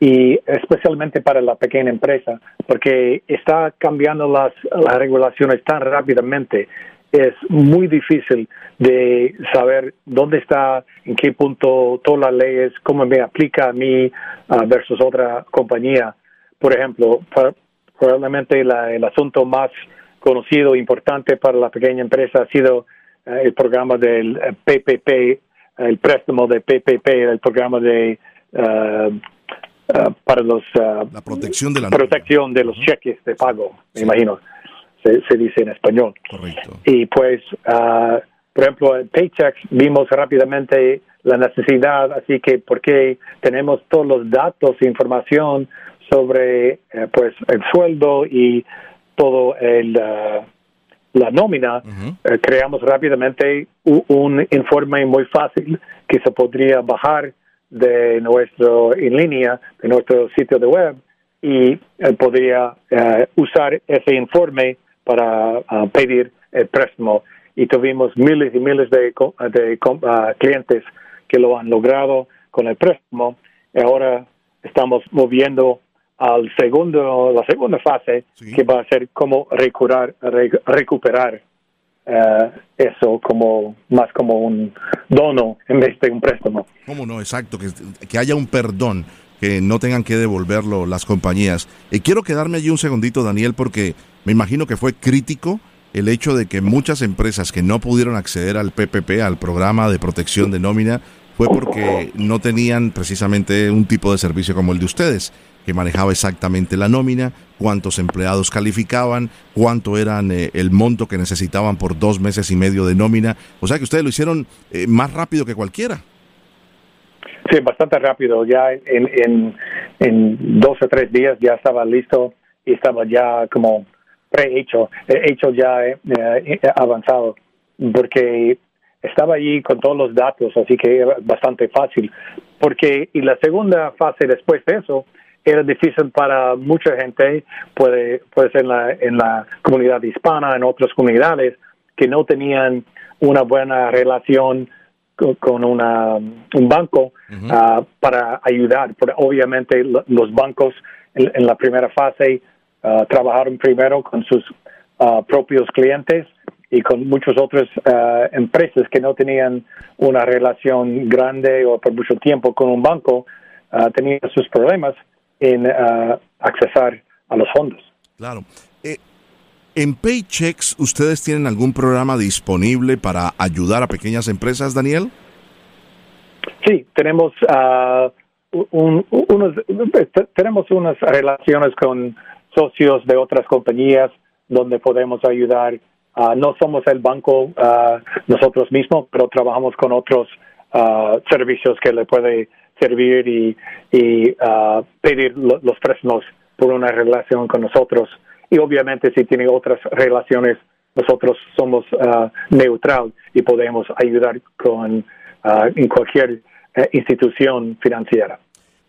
y especialmente para la pequeña empresa, porque está cambiando las, las regulaciones tan rápidamente es muy difícil de saber dónde está, en qué punto todas las leyes, cómo me aplica a mí ah, versus otra compañía. Por ejemplo, probablemente el asunto más conocido importante para la pequeña empresa ha sido eh, el programa del PPP, eh, el préstamo de PPP, el programa de ah, ah, para los la protección de la protección de los cheques de pago, me imagino se, dice en español. Correcto. Y pues, uh, por ejemplo, en Paychecks vimos rápidamente la necesidad, así que porque tenemos todos los datos e información sobre eh, pues el sueldo y todo el uh, la nómina, eh, creamos rápidamente un, informe muy fácil que se podría bajar de nuestro en línea, de nuestro sitio de web y podría usar ese informe para ah, pedir el préstamo. Y tuvimos miles y miles de, de ah, clientes que lo han logrado con el préstamo. Y ahora estamos moviendo al segundo la segunda fase que va a ser cómo recuperar recuperar eh, eso como más como un dono en vez de un préstamo. ¿Cómo no? Exacto, que, que haya un perdón que no tengan que devolverlo las compañías. Y quiero quedarme allí un segundito, Daniel, porque me imagino que fue crítico el hecho de que muchas empresas que no pudieron acceder al PPP, al programa de protección de nómina, fue porque no tenían precisamente un tipo de servicio como el de ustedes, que manejaba exactamente la nómina, cuántos empleados calificaban, cuánto eran eh, el monto que necesitaban por dos meses y medio de nómina. O sea que ustedes lo hicieron eh, más rápido que cualquiera. Sí, bastante rápido. Ya en, en, dos o tres días ya estaba listo y estaba ya como prehecho, hecho ya eh, avanzado, porque estaba allí con todos los datos, así que era bastante fácil. Porque, y la segunda fase después de eso, era difícil para mucha gente, puede, puede ser en la, en la comunidad hispana, en otras comunidades, que no tenían una buena relación con una, un banco ah, para ayudar. Pero obviamente los bancos en, la primera fase uh, trabajaron primero con sus ah, propios clientes y con muchas otras empresas que no tenían una relación grande o por mucho tiempo con un banco, tenían sus problemas en accesar a los fondos. Claro. Eh, ¿En Paychecks ustedes tienen algún programa disponible para ayudar a pequeñas empresas, Daniel? Sí, tenemos uh, unos, tenemos unas relaciones con socios de otras compañías donde podemos ayudar. Uh, no somos el banco uh, nosotros mismos, pero trabajamos con otros servicios que le puede servir y, y pedir los préstamos por una relación con nosotros y obviamente si tiene otras relaciones, nosotros somos uh, neutral y podemos ayudar con uh, en cualquier uh, institución financiera.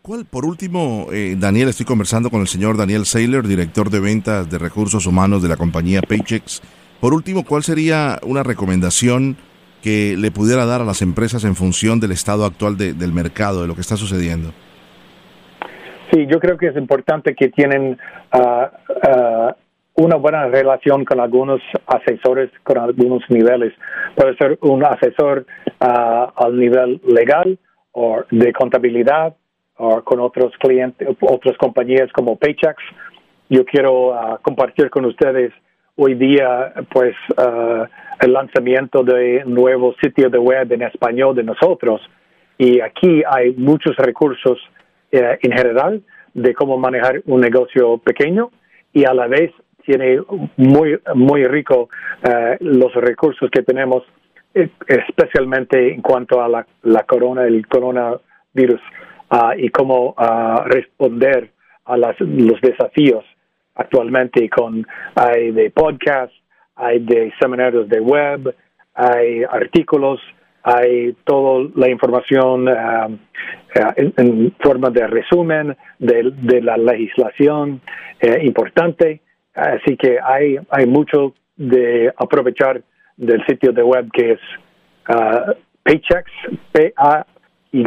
¿Cuál, por último, eh, Daniel, estoy conversando con el señor Daniel Saylor, director de ventas de recursos humanos de la compañía Paychex. Por último, ¿cuál sería una recomendación que le pudiera dar a las empresas en función del estado actual del mercado, de lo que está sucediendo? Sí, yo creo que es importante que tienen ah, ah, una buena relación con algunos asesores, con algunos niveles. Puede ser un asesor uh, al nivel legal o de contabilidad o con otros clientes, otras compañías como Paychecks. Yo quiero uh, compartir con ustedes hoy día, pues, uh, el lanzamiento de nuevo sitio de web en español de nosotros. Y aquí hay muchos recursos eh, en general de cómo manejar un negocio pequeño y a la vez tiene muy, muy rico eh, los recursos que tenemos, especialmente en cuanto a la, la corona, el coronavirus uh, y cómo uh, responder a las, los desafíos actualmente con hay de podcast, hay de seminarios de web, hay artículos, hay toda la información uh, en, forma de resumen de, de la legislación eh, importante. Así que hay, hay mucho de aprovechar del sitio de web que es uh, Paychecks, p a y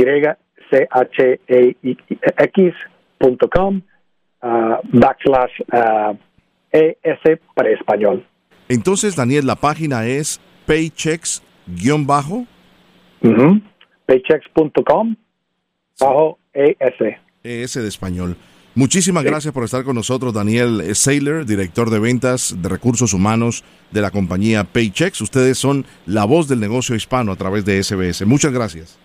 c h e x.com uh, backslash uh, ES para español. Entonces, Daniel, la página es paychecks-bajo. Paychecks.com bajo ES. ES de español. Muchísimas gracias por estar con nosotros, Daniel Saylor, director de ventas de recursos humanos de la compañía Paychecks. Ustedes son la voz del negocio hispano a través de SBS. Muchas gracias.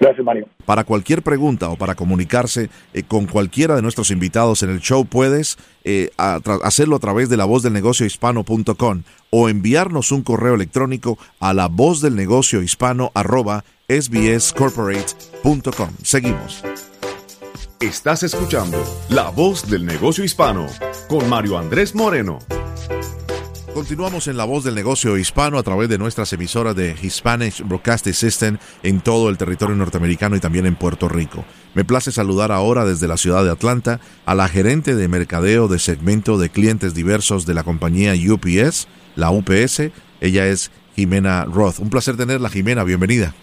Gracias, Mario. Para cualquier pregunta o para comunicarse eh, con cualquiera de nuestros invitados en el show, puedes eh, hacerlo a través de la voz del negocio hispano.com o enviarnos un correo electrónico a la voz del negocio hispano arroba sbscorporate.com. Seguimos. Estás escuchando La Voz del Negocio Hispano con Mario Andrés Moreno. Continuamos en La Voz del Negocio Hispano a través de nuestras emisoras de Hispanic Broadcasting System en todo el territorio norteamericano y también en Puerto Rico. Me place saludar ahora desde la ciudad de Atlanta a la gerente de mercadeo de segmento de clientes diversos de la compañía UPS, la UPS. Ella es Jimena Roth. Un placer tenerla, Jimena. Bienvenida.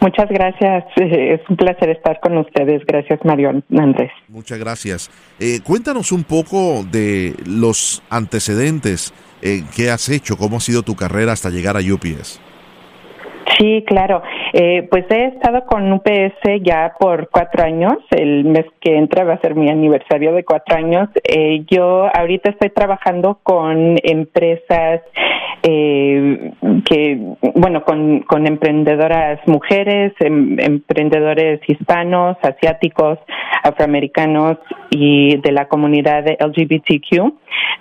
Muchas gracias. *laughs* Es un placer estar con ustedes. Gracias, Mario Andrés. Muchas gracias. Eh, cuéntanos un poco de los antecedentes eh, que has hecho, cómo ha sido tu carrera hasta llegar a UPS. Sí, claro. Eh, pues he estado con UPS ya por cuatro años. El mes que entra va a ser mi aniversario de cuatro años. Eh, yo ahorita estoy trabajando con empresas eh, que, bueno, con, emprendedoras mujeres, em, emprendedores hispanos, asiáticos, afroamericanos y de la comunidad de LGBTQ.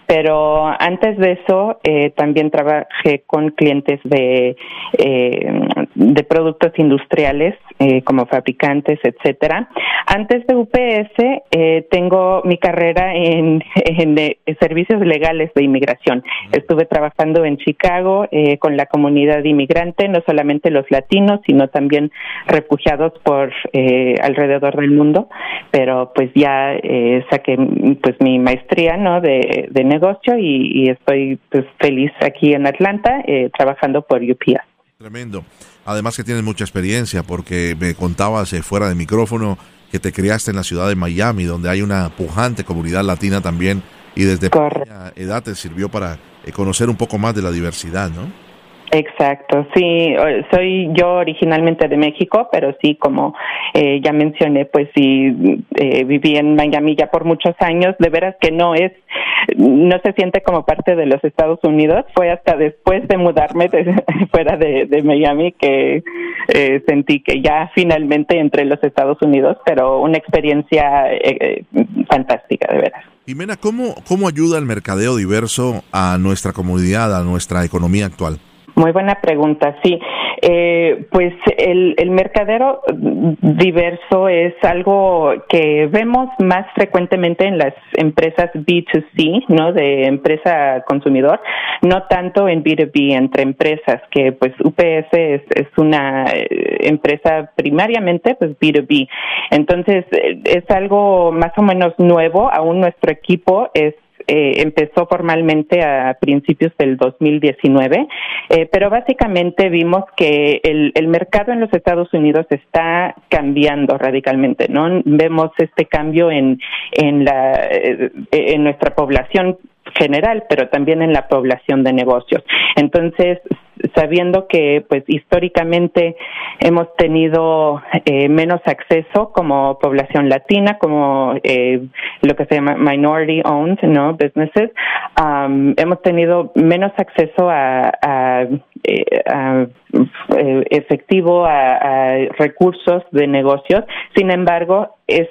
Pero antes de eso, eh, también trabajé con clientes de, eh, de productos industriales, eh, como fabricantes, etcétera. Antes de UPS, eh, tengo mi carrera en, *laughs* en servicios legales de inmigración. Estuve trabajando en Chicago eh, con la comunidad inmigrante, no solamente los latinos, sino también refugiados por eh, alrededor del mundo. Pero pues ya eh, saqué pues mi maestría, ¿no? De, de negocio y, y, estoy pues feliz aquí en Atlanta eh, trabajando por UPS. Tremendo. Además que tienes mucha experiencia porque me contabas eh, fuera de micrófono que te criaste en la ciudad de Miami, donde hay una pujante comunidad latina también y desde pequeña edad te sirvió para eh, conocer un poco más de la diversidad, ¿no? Exacto, sí, soy yo originalmente de México, pero sí, como eh, ya mencioné, pues sí, eh, viví en Miami ya por muchos años, de veras que no es, no se siente como parte de los Estados Unidos, fue hasta después de mudarme de, *laughs* fuera de, Miami que eh, sentí que ya finalmente entré en los Estados Unidos, pero una experiencia eh, fantástica, de veras. Jimena, ¿cómo, ¿cómo ayuda el mercadeo diverso a nuestra comunidad, a nuestra economía actual? Muy buena pregunta, sí. Eh, pues el, el, mercadero diverso es algo que vemos más frecuentemente en las empresas B2C, ¿no? De empresa consumidor, no tanto en B2B, entre empresas, que pues UPS es, es una eh, empresa primariamente pues B2B. Entonces es algo más o menos nuevo, aún nuestro equipo es eh, empezó formalmente a principios del 2019, eh, pero básicamente vimos que el, el mercado en los Estados Unidos está cambiando radicalmente, ¿no? Vemos este cambio en, en, la, eh, en nuestra población general, pero también en la población de negocios. Entonces, sabiendo que pues históricamente hemos tenido eh, menos acceso como población latina, como eh, lo que se llama minority owned, ¿no? Businesses, um, hemos tenido menos acceso a, a, eh, a efectivo, a, a recursos de negocios. Sin embargo, es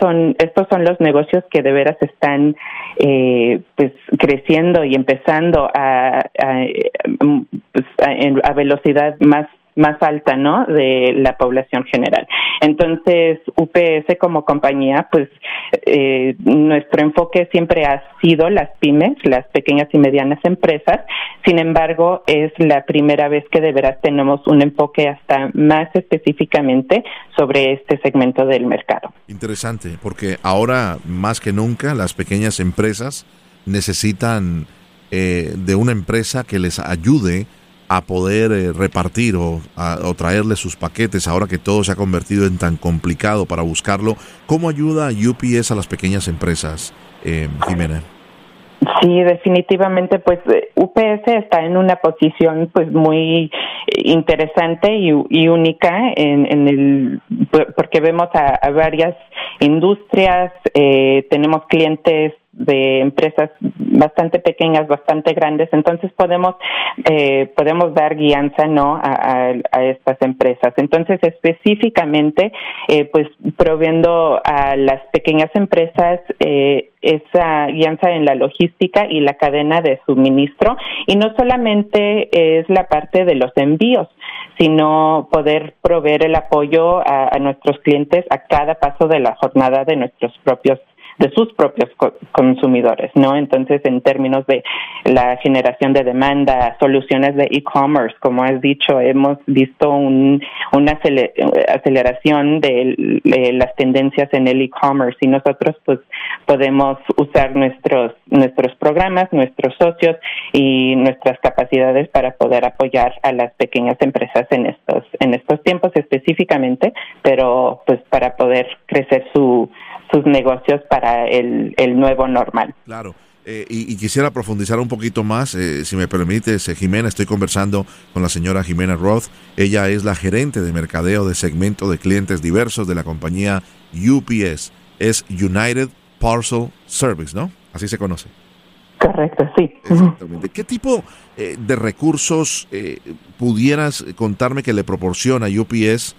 son, estos son los negocios que de veras están eh, pues creciendo y empezando a, a, pues, a, a velocidad más más alta, ¿no? De la población general. Entonces, UPS como compañía, pues eh, nuestro enfoque siempre ha sido las pymes, las pequeñas y medianas empresas. Sin embargo, es la primera vez que de veras tenemos un enfoque hasta más específicamente sobre este segmento del mercado. Interesante, porque ahora más que nunca las pequeñas empresas necesitan eh, de una empresa que les ayude a poder eh, repartir o, a, o, traerle sus paquetes ahora que todo se ha convertido en tan complicado para buscarlo. ¿Cómo ayuda UPS a las pequeñas empresas, eh, Jimena? Sí, definitivamente, pues UPS está en una posición pues muy interesante y, y única en, en, el porque vemos a, a varias industrias, eh, tenemos clientes de empresas bastante pequeñas, bastante grandes, entonces podemos eh, podemos dar guianza no a, estas empresas. Entonces específicamente, eh, pues proviendo a las pequeñas empresas eh, esa guianza en la logística y la cadena de suministro y no solamente es la parte de los envíos, sino poder proveer el apoyo a, a nuestros clientes a cada paso de la jornada de nuestros propios de sus propios co consumidores, ¿no? Entonces, en términos de la generación de demanda, soluciones de e-commerce, como has dicho, hemos visto un, una aceleración de, de, las tendencias en el e-commerce y nosotros, pues, podemos usar nuestros nuestros programas, nuestros socios y nuestras capacidades para poder apoyar a las pequeñas empresas en estos en estos tiempos específicamente, pero pues para poder crecer su sus negocios para el, el nuevo normal. Claro. Eh, y, y, quisiera profundizar un poquito más, eh, si me permites, eh, Jimena, estoy conversando con la señora Jimena Roth. Ella es la gerente de mercadeo de segmento de clientes diversos de la compañía UPS. Es United Parcel Service, ¿no? Así se conoce. Correcto, sí. Exactamente. ¿Qué tipo eh, de recursos pudieras contarme que le proporciona UPS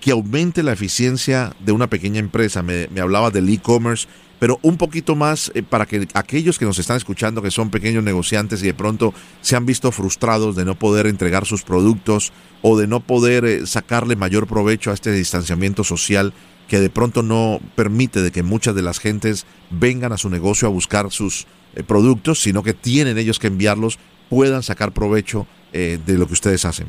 que aumente la eficiencia de una pequeña empresa? Me, me hablaba del e-commerce, pero un poquito más eh, para que aquellos que nos están escuchando, que son pequeños negociantes y de pronto se han visto frustrados de no poder entregar sus productos o de no poder eh, sacarle mayor provecho a este distanciamiento social que de pronto no permite de que muchas de las gentes vengan a su negocio a buscar sus eh, productos, sino que tienen ellos que enviarlos, puedan sacar provecho de lo que ustedes hacen.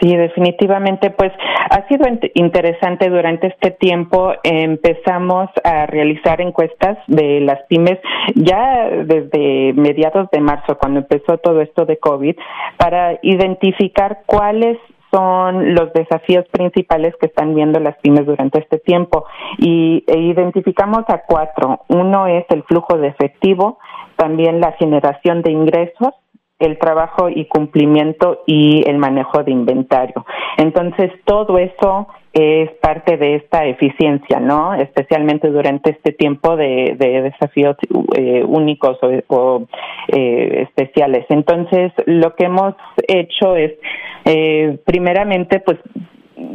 Sí, definitivamente, pues ha sido interesante durante este tiempo. Empezamos a realizar encuestas de las pymes ya desde mediados de marzo, cuando empezó todo esto de COVID, para identificar cuáles son los desafíos principales que están viendo las pymes durante este tiempo y e identificamos a cuatro. Uno es el flujo de efectivo, también la generación de ingresos, el trabajo y cumplimiento y el manejo de inventario. Entonces, todo eso es parte de esta eficiencia, ¿no? Especialmente durante este tiempo de, de desafíos eh, únicos o, o eh, especiales. Entonces, lo que hemos hecho es, eh, primeramente, pues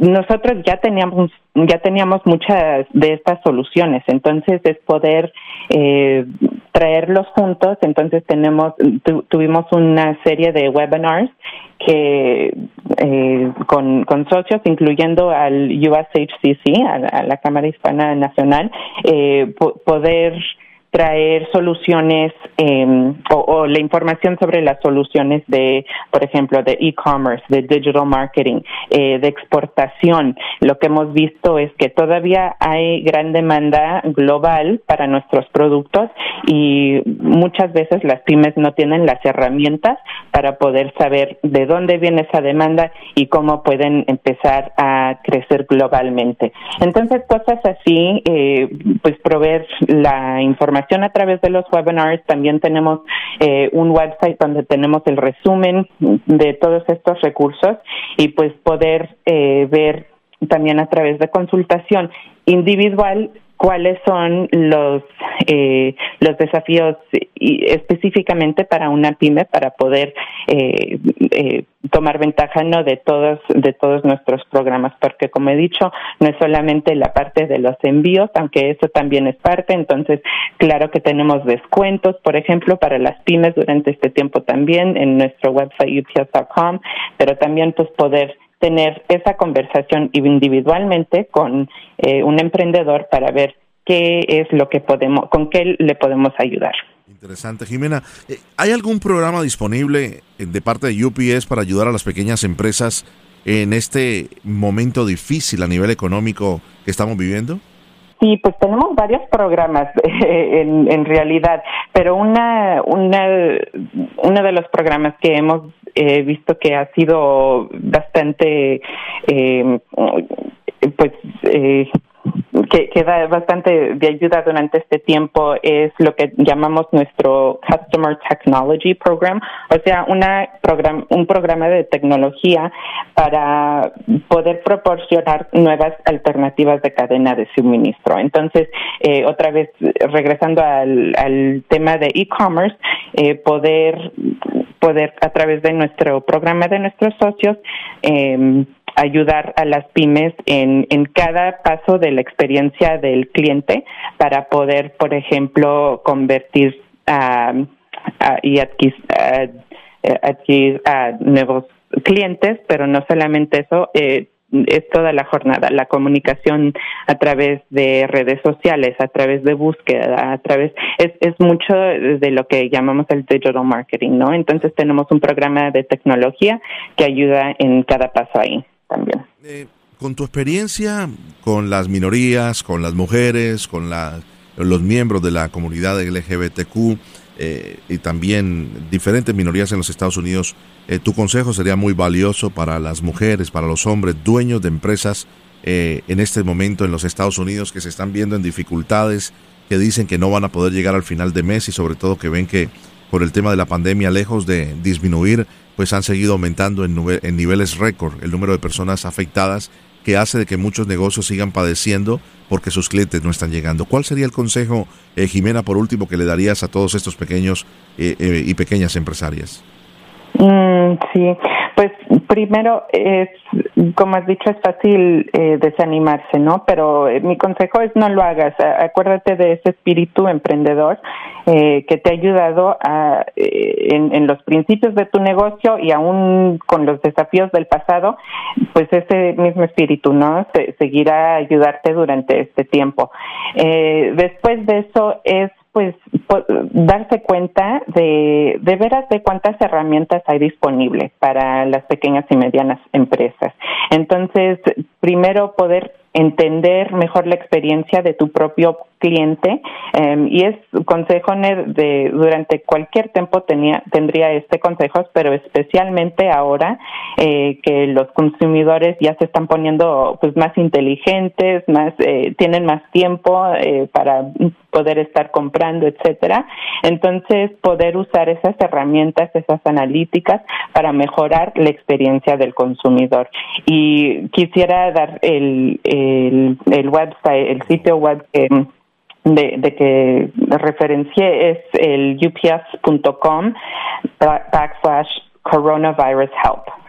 nosotros ya teníamos ya teníamos muchas de estas soluciones. Entonces es poder eh, traerlos juntos. Entonces tenemos tu, tuvimos una serie de webinars que eh, con, con socios incluyendo al USHCC a, a la Cámara Hispana Nacional eh, po poder traer soluciones em, o, la información sobre las soluciones de, por ejemplo, de e-commerce, de digital marketing, eh, de exportación. Lo que hemos visto es que todavía hay gran demanda global para nuestros productos y muchas veces las pymes no tienen las herramientas para poder saber de dónde viene esa demanda y cómo pueden empezar a crecer globalmente. Entonces, cosas así, eh, pues proveer la información a través de los webinars. También tenemos eh, un website donde tenemos el resumen de todos estos recursos y pues poder eh, ver también a través de consultación individual cuáles son los eh, los desafíos específicamente para una pyme para poder eh, eh, tomar ventaja no de todos de todos nuestros programas. Porque como he dicho no es solamente la parte de los envíos aunque eso también es parte. Entonces claro que tenemos descuentos por ejemplo para las pymes durante este tiempo también en nuestro website ups.com pero también pues poder tener esa conversación individualmente con eh, un emprendedor para ver qué es lo que podemos, con qué le podemos ayudar. Interesante, Jimena. Eh, ¿Hay algún programa disponible eh, de parte de UPS para ayudar a las pequeñas empresas en este momento difícil a nivel económico que estamos viviendo? Sí, pues tenemos varios programas *laughs* en, en realidad, pero una, una, uno de los programas que hemos he visto que ha sido bastante, eh, pues, eh, que, que, da bastante de ayuda durante este tiempo es lo que llamamos nuestro Customer Technology Program, o sea, una program, un programa de tecnología para poder proporcionar nuevas alternativas de cadena de suministro. Entonces, eh, otra vez, regresando al, al tema de e-commerce, eh, poder poder a través de nuestro programa de nuestros socios eh, ayudar a las pymes en, en cada paso de la experiencia del cliente para poder, por ejemplo, convertir y adquirir, a nuevos clientes, pero no solamente eso, eh, es toda la jornada, la comunicación a través de redes sociales, a través de búsqueda, a través, es, es mucho de lo que llamamos el digital marketing, ¿no? Entonces tenemos un programa de tecnología que ayuda en cada paso ahí Eh, con tu experiencia con las minorías, con las mujeres, con los miembros de la comunidad LGBTQ, eh, y también diferentes minorías en los Estados Unidos, eh, tu consejo sería muy valioso para las mujeres, para los hombres, dueños de empresas en este momento en los Estados Unidos que se están viendo en dificultades, que dicen que no van a poder llegar al final de mes y sobre todo que ven que por el tema de la pandemia, lejos de disminuir, pues han seguido aumentando en, niveles récord el número de personas afectadas que hace de que muchos negocios sigan padeciendo porque sus clientes no están llegando. ¿Cuál sería el consejo, eh, Jimena, por último, que le darías a todos estos pequeños eh, eh, y pequeñas empresarias? Mm, sí, pues primero es, como has dicho, es fácil eh, desanimarse, ¿no? Pero eh, mi consejo es no lo hagas. Acuérdate de ese espíritu emprendedor eh, que te ha ayudado a, en, en, los principios de tu negocio y aún con los desafíos del pasado, pues ese mismo espíritu, ¿no? Se, seguirá ayudarte durante este tiempo. después de eso es pues darse cuenta de, de veras de cuántas herramientas hay disponibles para las pequeñas y medianas empresas. Entonces, primero poder entender mejor la experiencia de tu propio cliente em, y es consejo de durante cualquier tiempo tenía tendría este consejo pero especialmente ahora eh, que los consumidores ya se están poniendo pues más inteligentes más eh, tienen más tiempo eh, para poder estar comprando etcétera. Entonces poder usar esas herramientas esas analíticas para mejorar la experiencia del consumidor. Y quisiera dar el el, website, el sitio web de, de que referencié es el ups.com backslash coronavirus help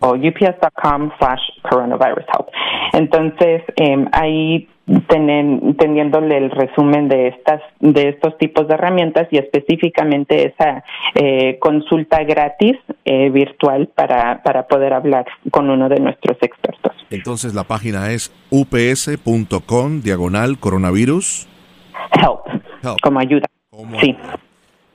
o ups.com slash coronavirus help. Entonces, eh, ahí tenen, teniéndole el resumen de estas de estos tipos de herramientas y específicamente esa eh, consulta gratis eh, virtual para, para poder hablar con uno de nuestros expertos. Entonces la página es ups.com diagonal coronavirus. Help. como ayuda. Sí.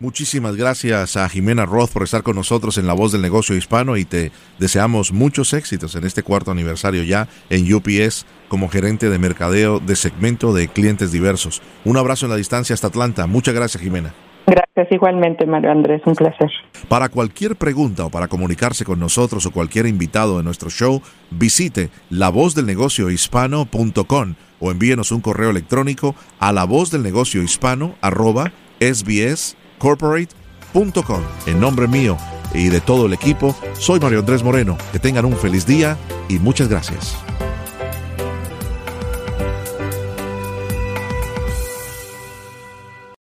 Muchísimas gracias a Jimena Roth por estar con nosotros en La Voz del Negocio Hispano y te deseamos muchos éxitos en este cuarto aniversario ya en UPS como gerente de mercadeo de segmento de clientes diversos. Un abrazo en la distancia hasta Atlanta. Muchas gracias, Jimena. Gracias igualmente, Mario Andrés, un placer. Para cualquier pregunta o para comunicarse con nosotros o cualquier invitado de nuestro show, visite lavozdelnegociohispano.com o envíenos un correo electrónico a lavozdelnegociohispano arroba sbs corporate.com. En nombre mío y de todo el equipo, soy Mario Andrés Moreno. Que tengan un feliz día y muchas gracias.